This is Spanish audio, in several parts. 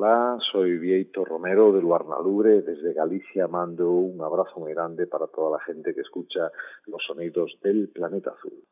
Hola, soy Vieito Romero de Luarnalubre. Desde Galicia mando un abrazo muy grande para toda la gente que escucha los sonidos del planeta azul.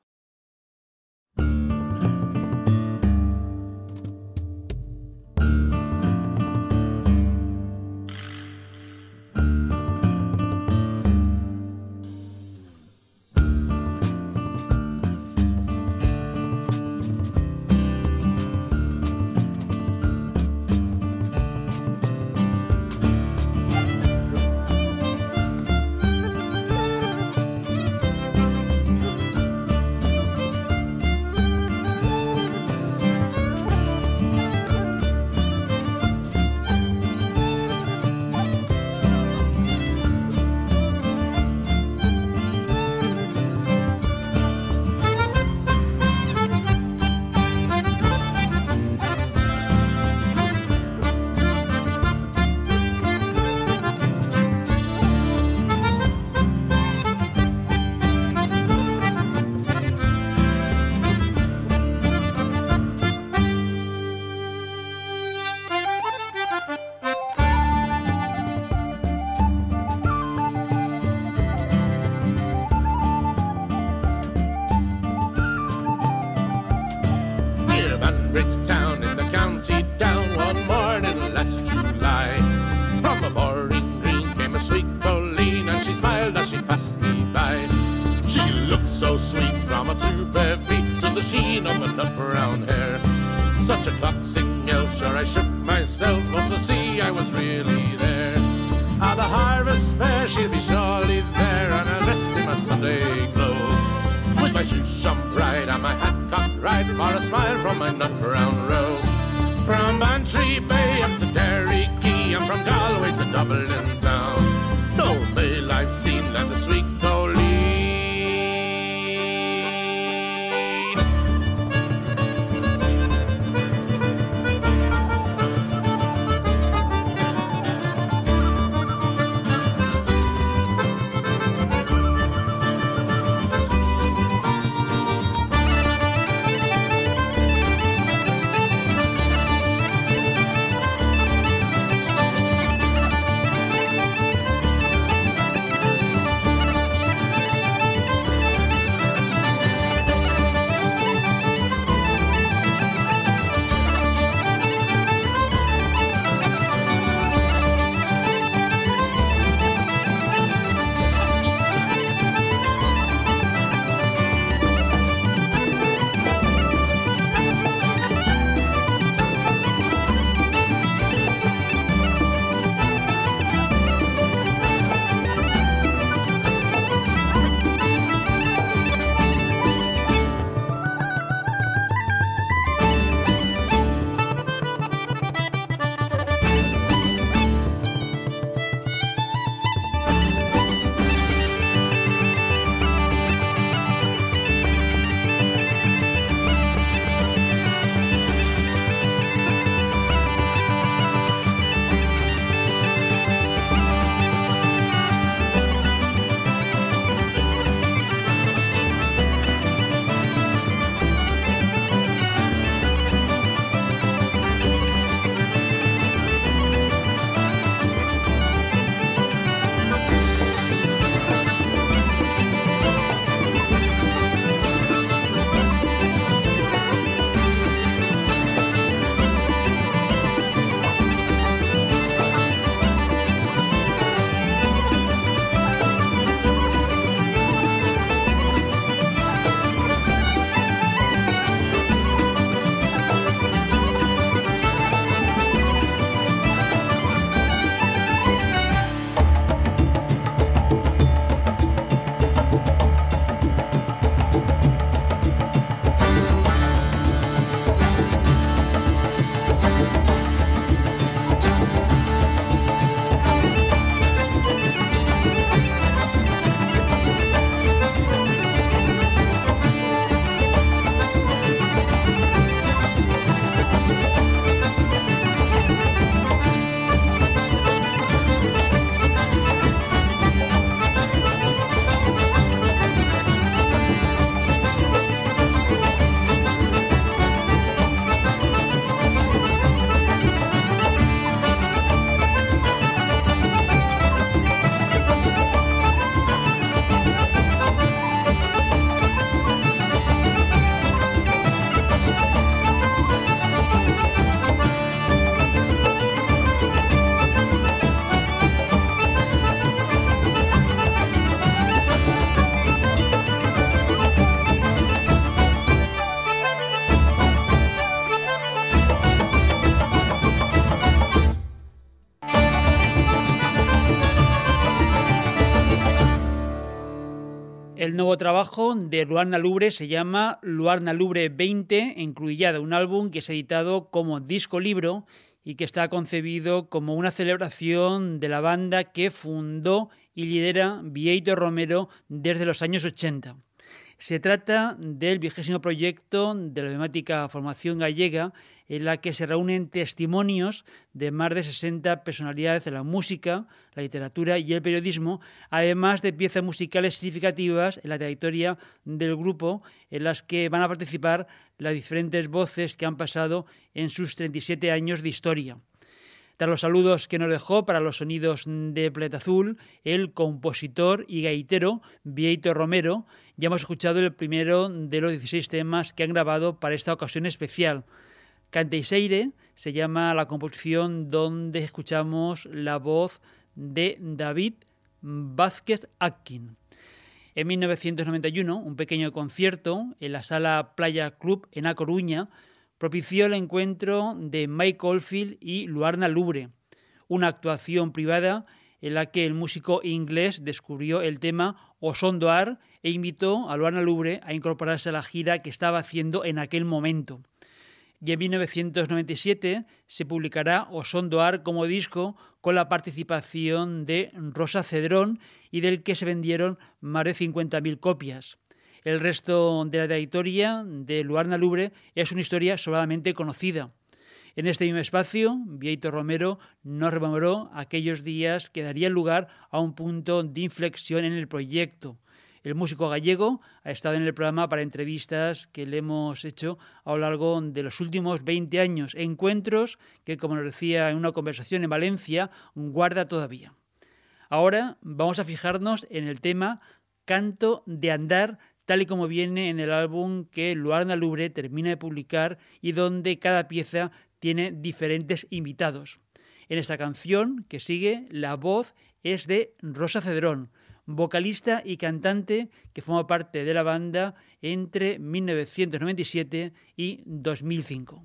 double de Luarna Lubre se llama Luarna Lubre 20, incluida un álbum que es editado como disco libro y que está concebido como una celebración de la banda que fundó y lidera Vieito Romero desde los años 80. Se trata del vigésimo proyecto de la emblemática formación gallega en la que se reúnen testimonios de más de 60 personalidades de la música, la literatura y el periodismo, además de piezas musicales significativas en la trayectoria del grupo, en las que van a participar las diferentes voces que han pasado en sus 37 años de historia. Tras los saludos que nos dejó para los sonidos de Pleta Azul, el compositor y gaitero Vieito Romero, ya hemos escuchado el primero de los 16 temas que han grabado para esta ocasión especial. Canteiseire se llama la composición donde escuchamos la voz de David Vázquez Atkin. En 1991, un pequeño concierto en la sala Playa Club en A Coruña propició el encuentro de Mike Oldfield y Luarna Lubre, una actuación privada en la que el músico inglés descubrió el tema Osondoar e invitó a Luarna Lubre a incorporarse a la gira que estaba haciendo en aquel momento y en 1997 se publicará Osondoar como disco con la participación de Rosa Cedrón y del que se vendieron más de 50.000 copias. El resto de la trayectoria de Luarna Lubre es una historia sobradamente conocida. En este mismo espacio, Vieito Romero nos rememoró aquellos días que darían lugar a un punto de inflexión en el proyecto, el músico gallego ha estado en el programa para entrevistas que le hemos hecho a lo largo de los últimos 20 años, encuentros que, como nos decía en una conversación en Valencia, guarda todavía. Ahora vamos a fijarnos en el tema Canto de Andar, tal y como viene en el álbum que Luarna Lubre termina de publicar y donde cada pieza tiene diferentes invitados. En esta canción que sigue, la voz es de Rosa Cedrón, vocalista y cantante que forma parte de la banda entre 1997 y 2005.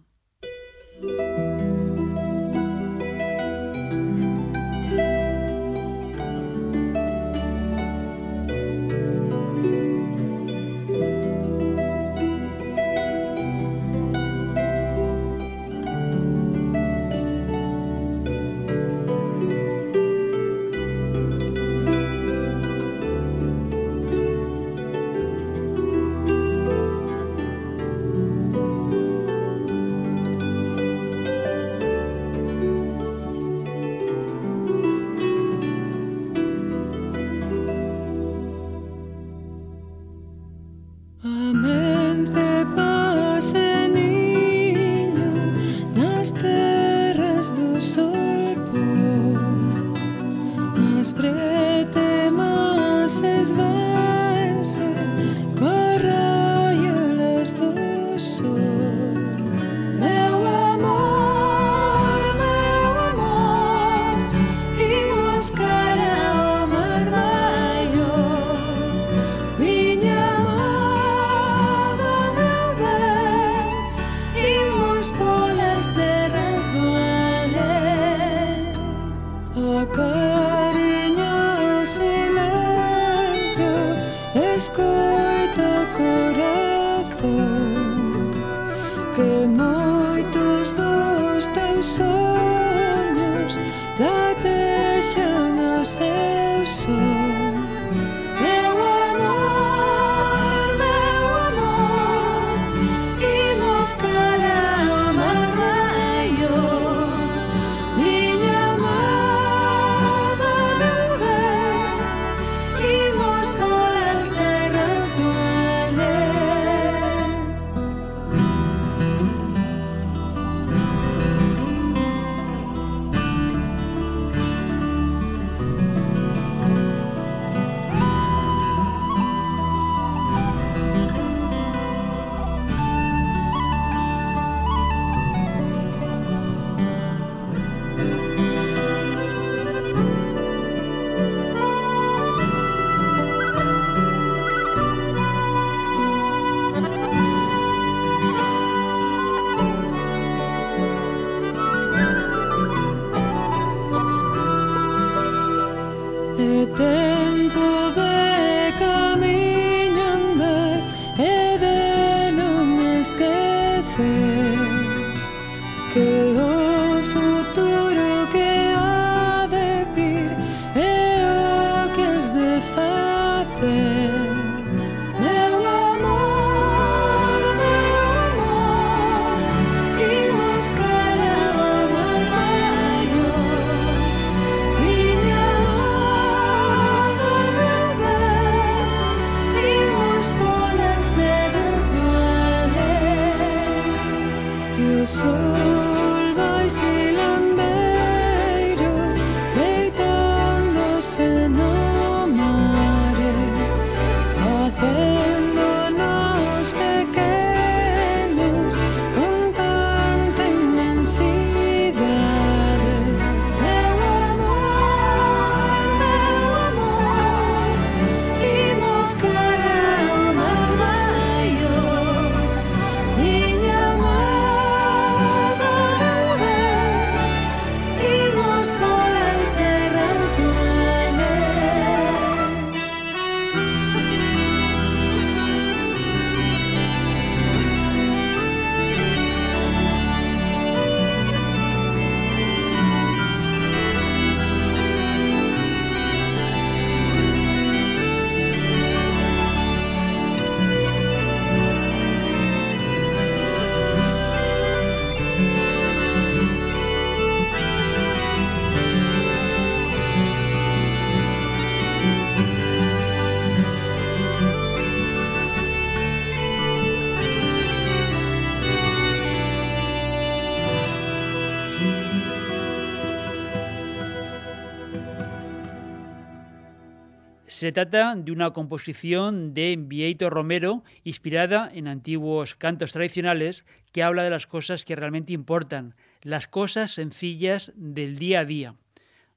Se trata de una composición de Vieito Romero inspirada en antiguos cantos tradicionales que habla de las cosas que realmente importan, las cosas sencillas del día a día.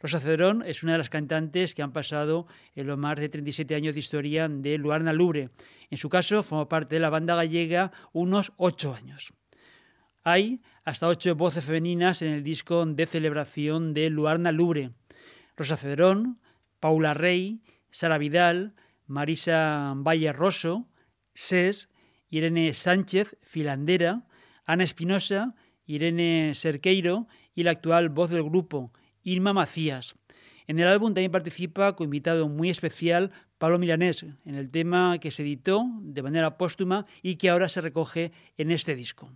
Rosa Cedrón es una de las cantantes que han pasado en los más de 37 años de historia de Luarna Lubre. En su caso, formó parte de la banda gallega unos ocho años. Hay hasta ocho voces femeninas en el disco de celebración de Luarna Lubre. Rosa Cedrón, Paula Rey, Sara Vidal, Marisa Valle Rosso, SES, Irene Sánchez, Filandera, Ana Espinosa, Irene Cerqueiro y la actual voz del grupo, Irma Macías. En el álbum también participa con invitado muy especial Pablo Milanés en el tema que se editó de manera póstuma y que ahora se recoge en este disco.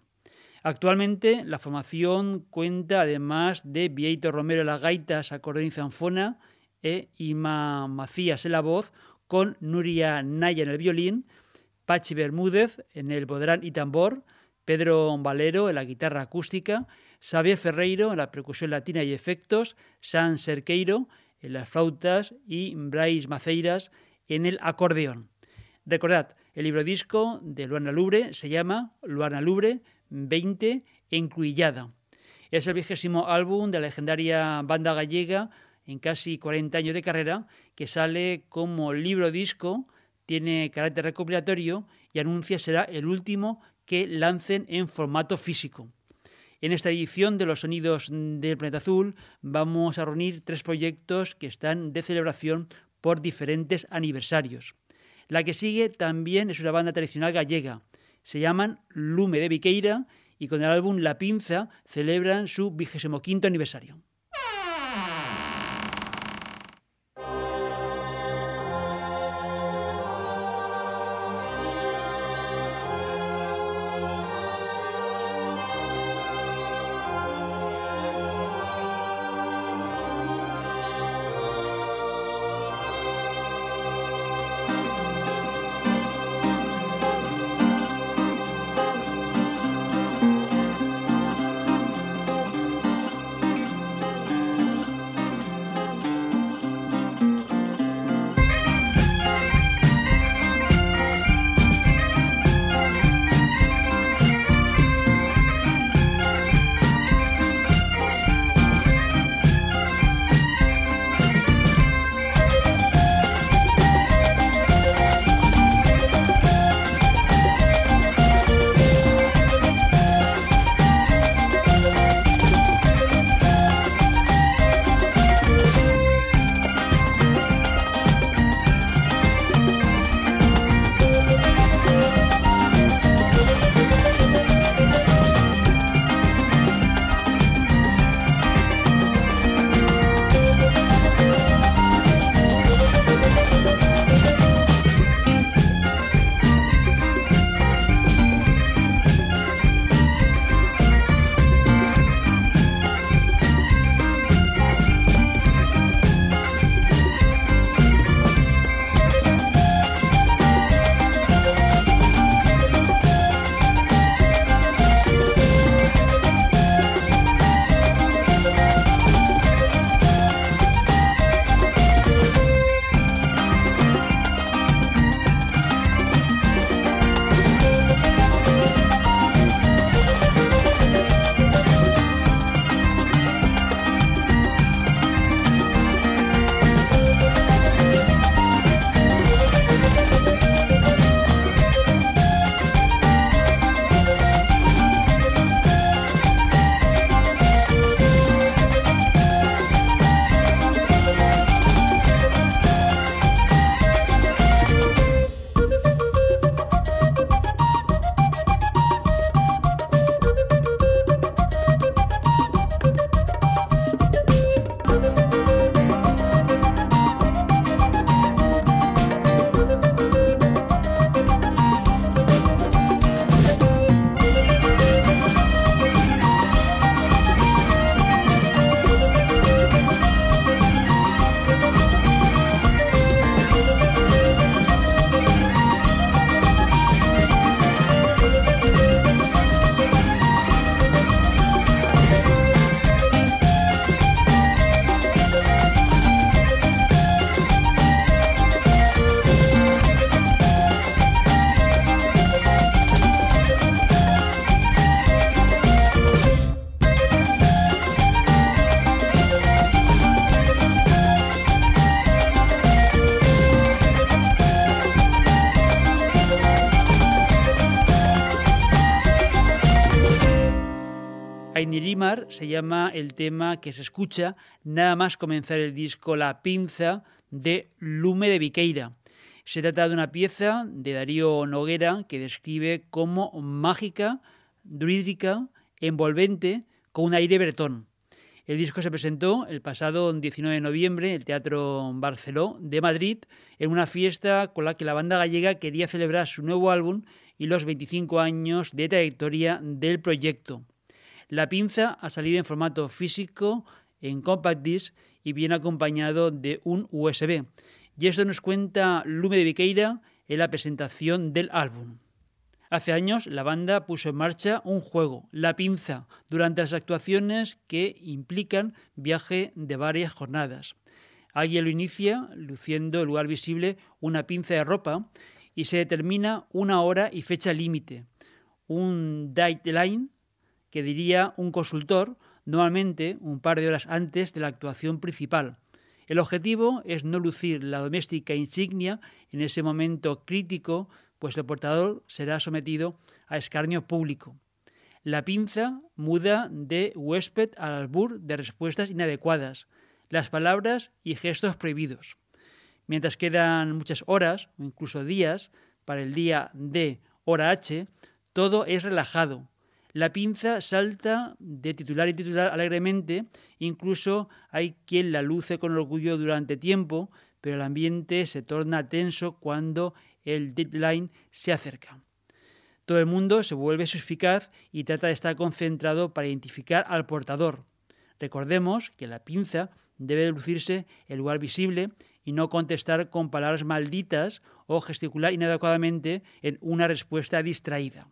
Actualmente la formación cuenta además de Vieito Romero en las gaitas, acordeón y zanfona, e Ima Macías en la voz, con Nuria Naya en el violín, Pachi Bermúdez en el bodrán y tambor, Pedro Valero en la guitarra acústica, Xavier Ferreiro en la percusión latina y efectos, San Cerqueiro en las flautas y Brais Maceiras en el acordeón. Recordad, el libro disco de Luana Lubre se llama Luana Lubre 20 Encruillada. Es el vigésimo álbum de la legendaria banda gallega en casi 40 años de carrera, que sale como libro disco, tiene carácter recopilatorio y anuncia será el último que lancen en formato físico. En esta edición de los sonidos del planeta azul vamos a reunir tres proyectos que están de celebración por diferentes aniversarios. La que sigue también es una banda tradicional gallega. Se llaman Lume de Viqueira y con el álbum La Pinza celebran su vigésimo quinto aniversario. Se llama el tema que se escucha nada más comenzar el disco La Pinza de Lume de Viqueira. Se trata de una pieza de Darío Noguera que describe como mágica, druídica, envolvente, con un aire bretón. El disco se presentó el pasado 19 de noviembre en el Teatro Barceló de Madrid en una fiesta con la que la banda gallega quería celebrar su nuevo álbum y los 25 años de trayectoria del proyecto. La pinza ha salido en formato físico, en compact disc y viene acompañado de un USB. Y esto nos cuenta Lume de Viqueira en la presentación del álbum. Hace años la banda puso en marcha un juego, La Pinza, durante las actuaciones que implican viaje de varias jornadas. Alguien lo inicia luciendo en lugar visible una pinza de ropa y se determina una hora y fecha límite, un deadline que diría un consultor normalmente un par de horas antes de la actuación principal. El objetivo es no lucir la doméstica insignia en ese momento crítico pues el portador será sometido a escarnio público. La pinza muda de huésped al albur de respuestas inadecuadas, las palabras y gestos prohibidos. Mientras quedan muchas horas o incluso días para el día D, hora H, todo es relajado. La pinza salta de titular y titular alegremente, incluso hay quien la luce con orgullo durante tiempo, pero el ambiente se torna tenso cuando el deadline se acerca. Todo el mundo se vuelve suspicaz y trata de estar concentrado para identificar al portador. Recordemos que la pinza debe lucirse en lugar visible y no contestar con palabras malditas o gesticular inadecuadamente en una respuesta distraída.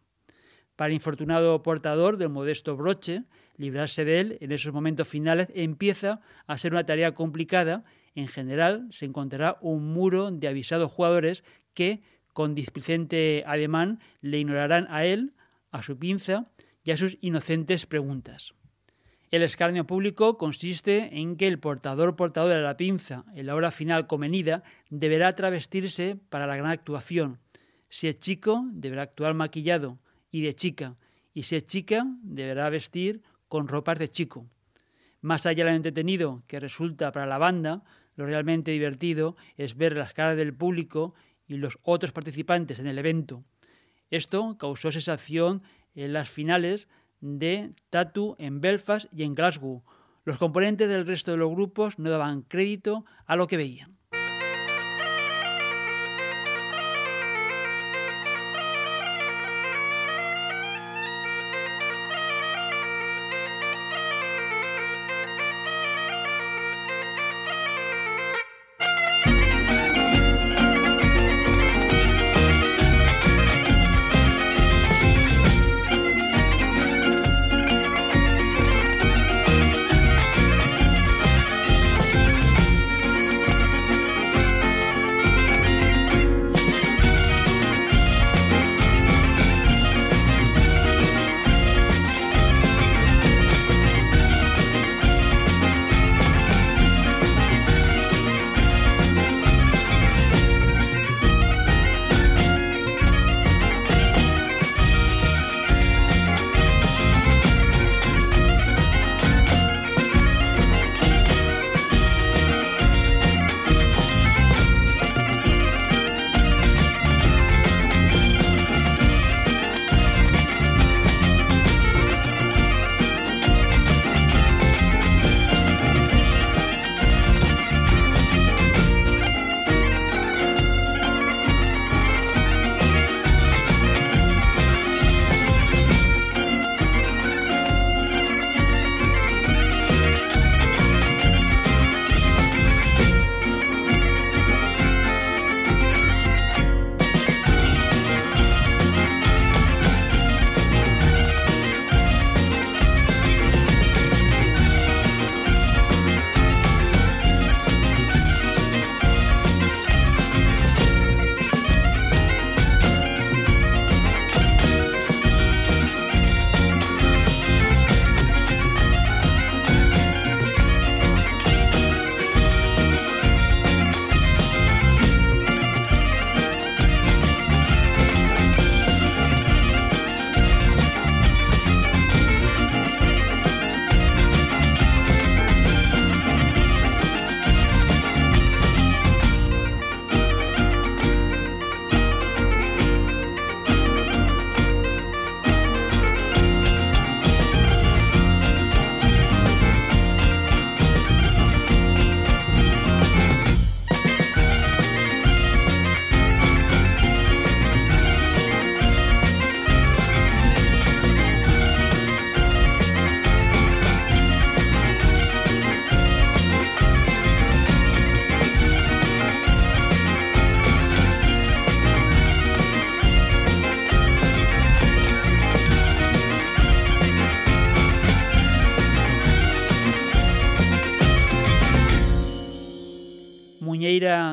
Para el infortunado portador del modesto broche, librarse de él en esos momentos finales empieza a ser una tarea complicada. En general, se encontrará un muro de avisados jugadores que, con displicente ademán, le ignorarán a él, a su pinza y a sus inocentes preguntas. El escarnio público consiste en que el portador portador de la pinza, en la hora final convenida, deberá travestirse para la gran actuación. Si es chico, deberá actuar maquillado y de chica, y si es chica, deberá vestir con ropas de chico. Más allá de lo entretenido que resulta para la banda, lo realmente divertido es ver las caras del público y los otros participantes en el evento. Esto causó sensación en las finales de Tatu en Belfast y en Glasgow. Los componentes del resto de los grupos no daban crédito a lo que veían.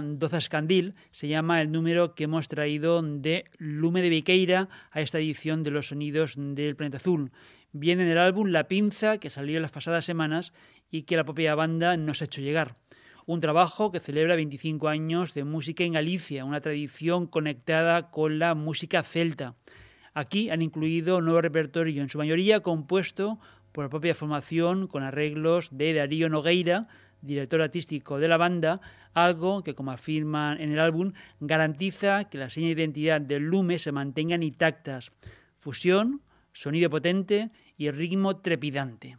Dozascandil se llama el número que hemos traído de Lume de Viqueira a esta edición de los sonidos del planeta azul. Viene en el álbum La Pinza, que salió las pasadas semanas y que la propia banda nos ha hecho llegar. Un trabajo que celebra 25 años de música en Galicia, una tradición conectada con la música celta. Aquí han incluido nuevo repertorio, en su mayoría compuesto por la propia formación, con arreglos de Darío Nogueira, director artístico de la banda, algo que, como afirman en el álbum, garantiza que la seña de identidad del Lume se mantengan intactas. Fusión, sonido potente y ritmo trepidante.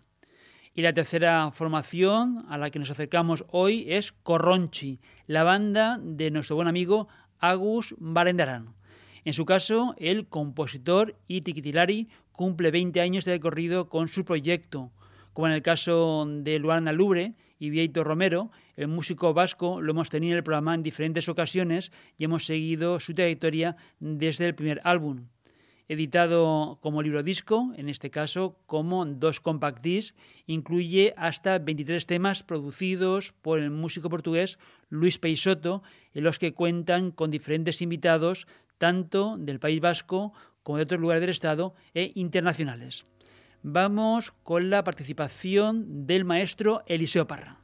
Y la tercera formación a la que nos acercamos hoy es Corronchi, la banda de nuestro buen amigo Agus Barendarán. En su caso, el compositor y cumple 20 años de recorrido con su proyecto. Como en el caso de Luana Lubre y Vieito Romero, el músico vasco lo hemos tenido en el programa en diferentes ocasiones y hemos seguido su trayectoria desde el primer álbum editado como libro disco, en este caso como dos compact discs, incluye hasta 23 temas producidos por el músico portugués Luis Peixoto, en los que cuentan con diferentes invitados tanto del País Vasco como de otros lugares del Estado e internacionales. Vamos con la participación del maestro Eliseo Parra.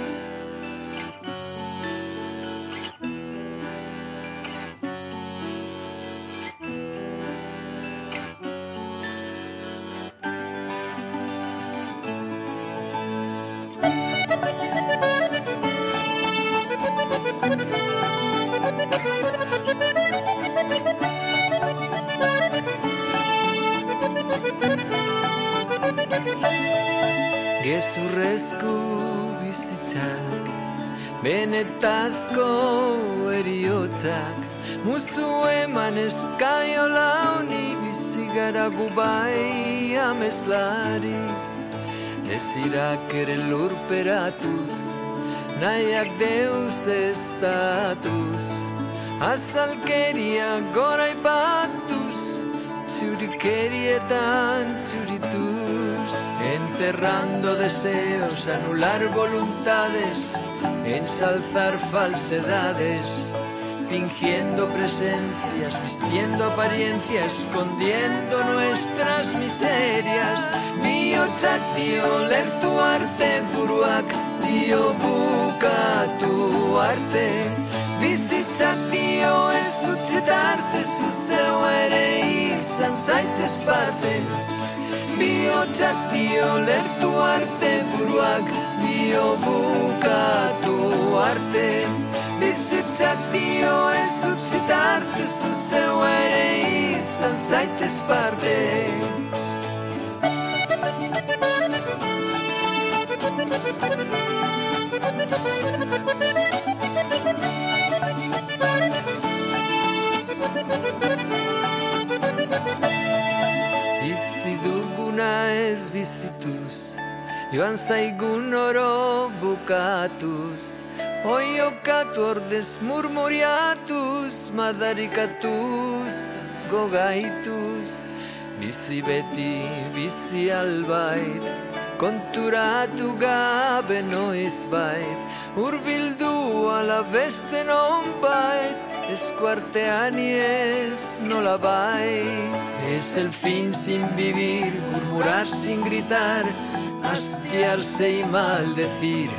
Benetazko eriotzak Muzu eman eskaio launi Bizigara gubai ameslari. Ezirak ere lurperatuz Nahiak deus estatuz. Azalkeria gora ibatuz Txurikerietan txurituz Enterrando deseos, anular voluntades Ensalzar falsedades fingiendo presencias, vistiendo apariencia, escondiendo nuestras miserias. Biotzak dio lertu arte buruak dio bukatu arte. Bizitzak dio ez utzitarte zuzeu ere izan zaitez parte. Biotzak dio lertu arte buruak dio bukatu arte. Bizitzak dio ez utzitarte zuzeu ere izan zaitez parte. Bizi Joan zaigun oro bukatuz Oiokatu ordez murmuriatuz Madarikatuz gogaituz. Bizi beti, bizi albait Konturatu gabe noiz bait. Urbildu ala beste non bait Eskuartean ez nola bai Es el fin sin vivir, murmurar sin gritar Hastiarse y maldecir.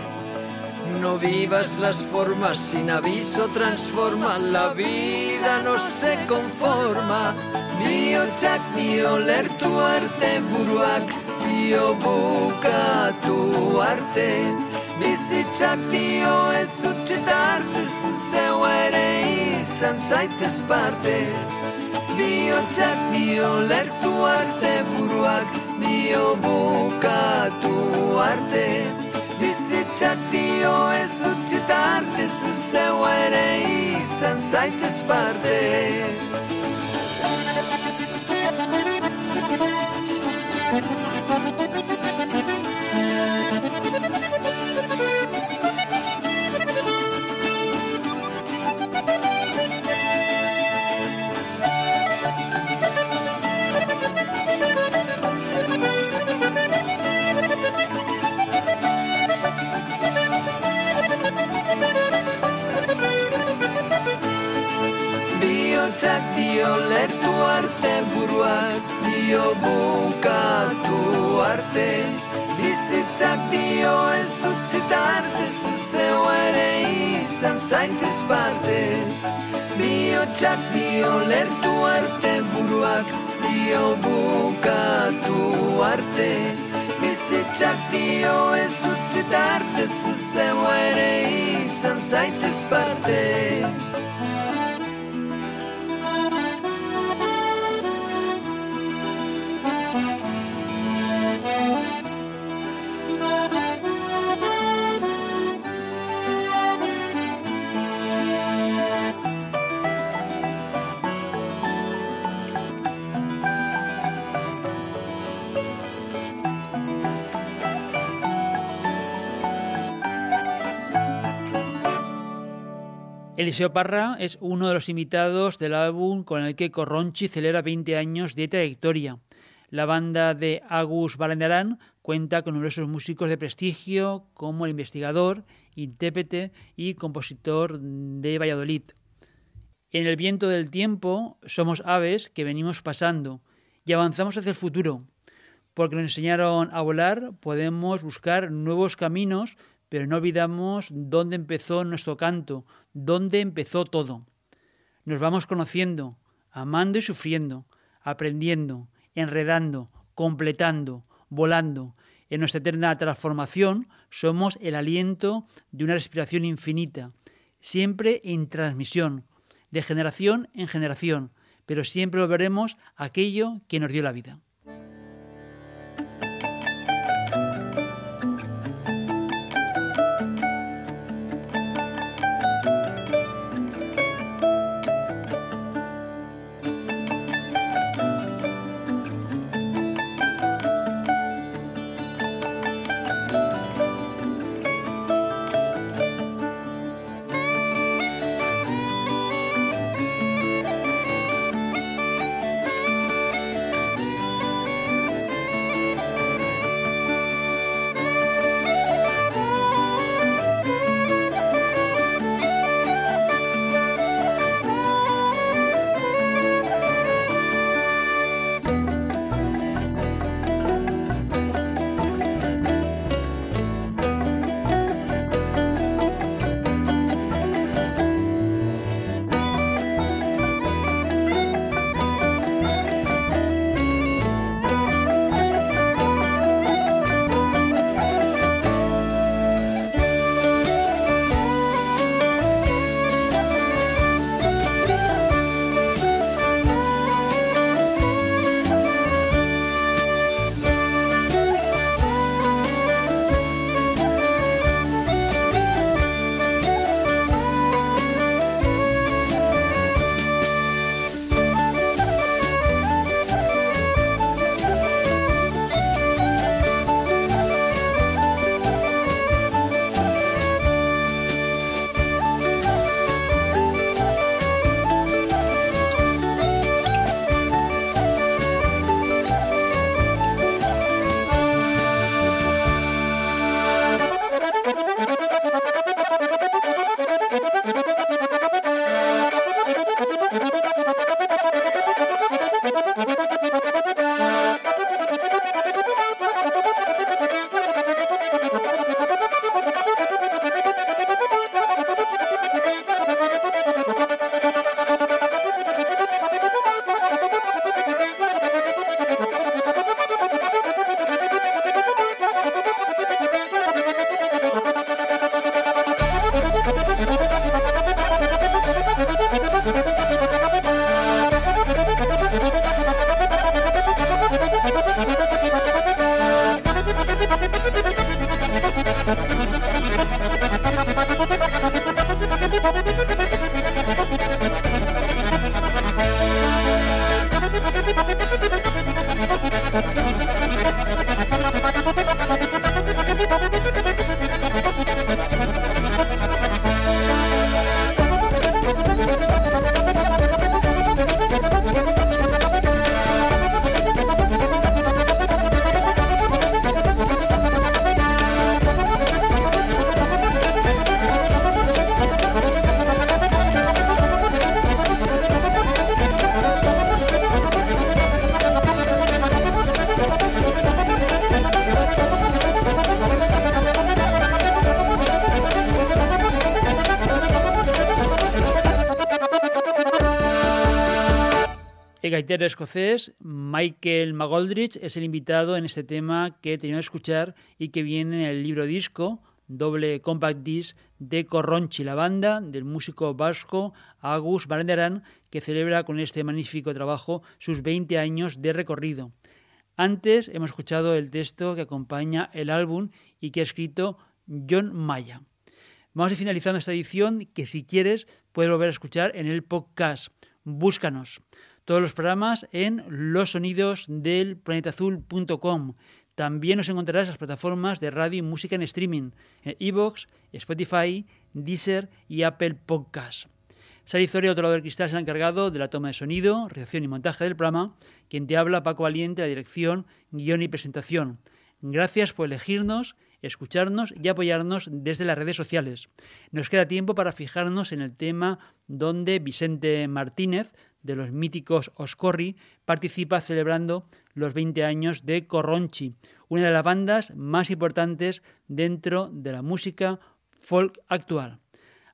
No vivas las formas sin aviso transforma. La vida no se conforma. Biotzak dio lertu arte buruak. Dio bukatu arte. Bizitzak dio ez utxetarte zuzeu ere izan zaitez parte Biotzak dio lertu arte buruak dio bukatu arte Bizitzak dio ez utzita arte Zuzeu ere izan zaitez parte Bukatu arte bizitzak dio ez utzita arte zuzeu ere izan zaitez parte. Bihotzak dio lertu arte buruak dio bukatu arte. Bizitzak dio ez utzita arte zuzeu ere izan zaitez parte Eliseo Parra es uno de los invitados del álbum con el que Corronchi celebra 20 años de trayectoria. La banda de Agus Valendarán cuenta con numerosos músicos de prestigio como el investigador, intérprete y compositor de Valladolid. En el viento del tiempo somos aves que venimos pasando y avanzamos hacia el futuro. Porque nos enseñaron a volar, podemos buscar nuevos caminos pero no olvidamos dónde empezó nuestro canto, dónde empezó todo. Nos vamos conociendo, amando y sufriendo, aprendiendo, enredando, completando, volando. En nuestra eterna transformación somos el aliento de una respiración infinita, siempre en transmisión, de generación en generación, pero siempre volveremos aquello que nos dio la vida. Gaitero escocés Michael McGoldrich es el invitado en este tema que tenía que escuchar y que viene en el libro disco doble compact disc de Corronchi, la banda del músico vasco Agus Barenderan, que celebra con este magnífico trabajo sus 20 años de recorrido. Antes hemos escuchado el texto que acompaña el álbum y que ha escrito John Maya. Vamos a ir finalizando esta edición que si quieres puedes volver a escuchar en el podcast. Búscanos. Todos los programas en losonidosdelplanetazul.com. También nos encontrarás en las plataformas de radio y música en streaming, Evox, Spotify, Deezer y Apple Podcasts. Sari Zoria, otro lado del cristal, se ha encargado de la toma de sonido, reacción y montaje del programa. Quien te habla, Paco Valiente, la dirección, guion y presentación. Gracias por elegirnos, escucharnos y apoyarnos desde las redes sociales. Nos queda tiempo para fijarnos en el tema donde Vicente Martínez, de los míticos Oscorri, participa celebrando los 20 años de Corronchi, una de las bandas más importantes dentro de la música folk actual.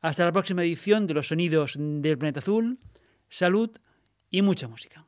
Hasta la próxima edición de Los Sonidos del Planeta Azul. Salud y mucha música.